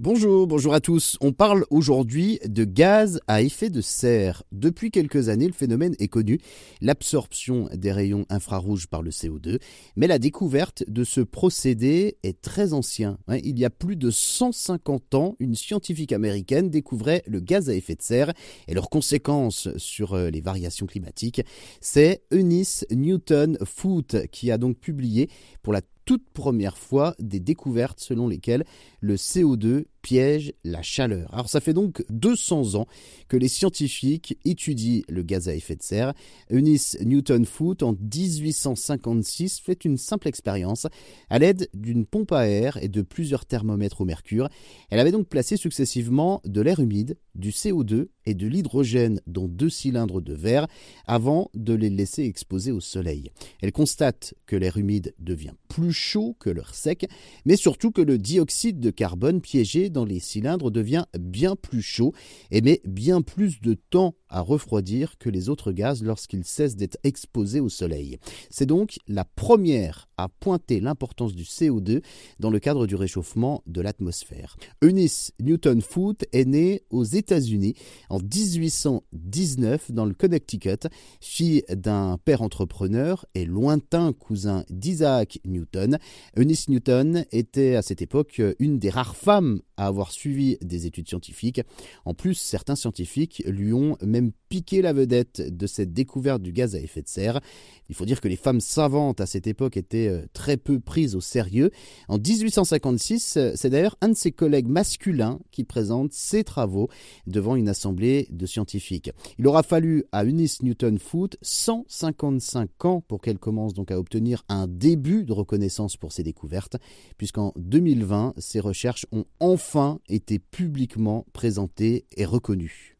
Bonjour, bonjour à tous. On parle aujourd'hui de gaz à effet de serre. Depuis quelques années, le phénomène est connu, l'absorption des rayons infrarouges par le CO2, mais la découverte de ce procédé est très ancien. Hein. Il y a plus de 150 ans, une scientifique américaine découvrait le gaz à effet de serre et leurs conséquences sur euh, les variations climatiques. C'est Eunice Newton Foote qui a donc publié pour la toute première fois des découvertes selon lesquelles le CO2 piège la chaleur. Alors ça fait donc 200 ans que les scientifiques étudient le gaz à effet de serre. Eunice Newton-Foote en 1856 fait une simple expérience à l'aide d'une pompe à air et de plusieurs thermomètres au mercure. Elle avait donc placé successivement de l'air humide, du CO2 et de l'hydrogène dans deux cylindres de verre avant de les laisser exposer au soleil. Elle constate que l'air humide devient plus chaud que l'air sec, mais surtout que le dioxyde de carbone piégé dans les cylindres devient bien plus chaud et met bien plus de temps à refroidir que les autres gaz lorsqu'ils cessent d'être exposés au soleil. C'est donc la première à pointer l'importance du CO2 dans le cadre du réchauffement de l'atmosphère. Eunice Newton-Foote est née aux États-Unis en 1819 dans le Connecticut, fille d'un père entrepreneur et lointain cousin d'Isaac Newton. Eunice Newton était à cette époque une des rares femmes à avoir suivi des études scientifiques. En plus, certains scientifiques lui ont même piqué la vedette de cette découverte du gaz à effet de serre. Il faut dire que les femmes savantes à cette époque étaient euh, très peu prises au sérieux. En 1856, euh, c'est d'ailleurs un de ses collègues masculins qui présente ses travaux devant une assemblée de scientifiques. Il aura fallu à Eunice Newton-Foote 155 ans pour qu'elle commence donc à obtenir un début de reconnaissance pour ses découvertes, puisqu'en 2020, ses recherches ont enfin été publiquement présentées et reconnues.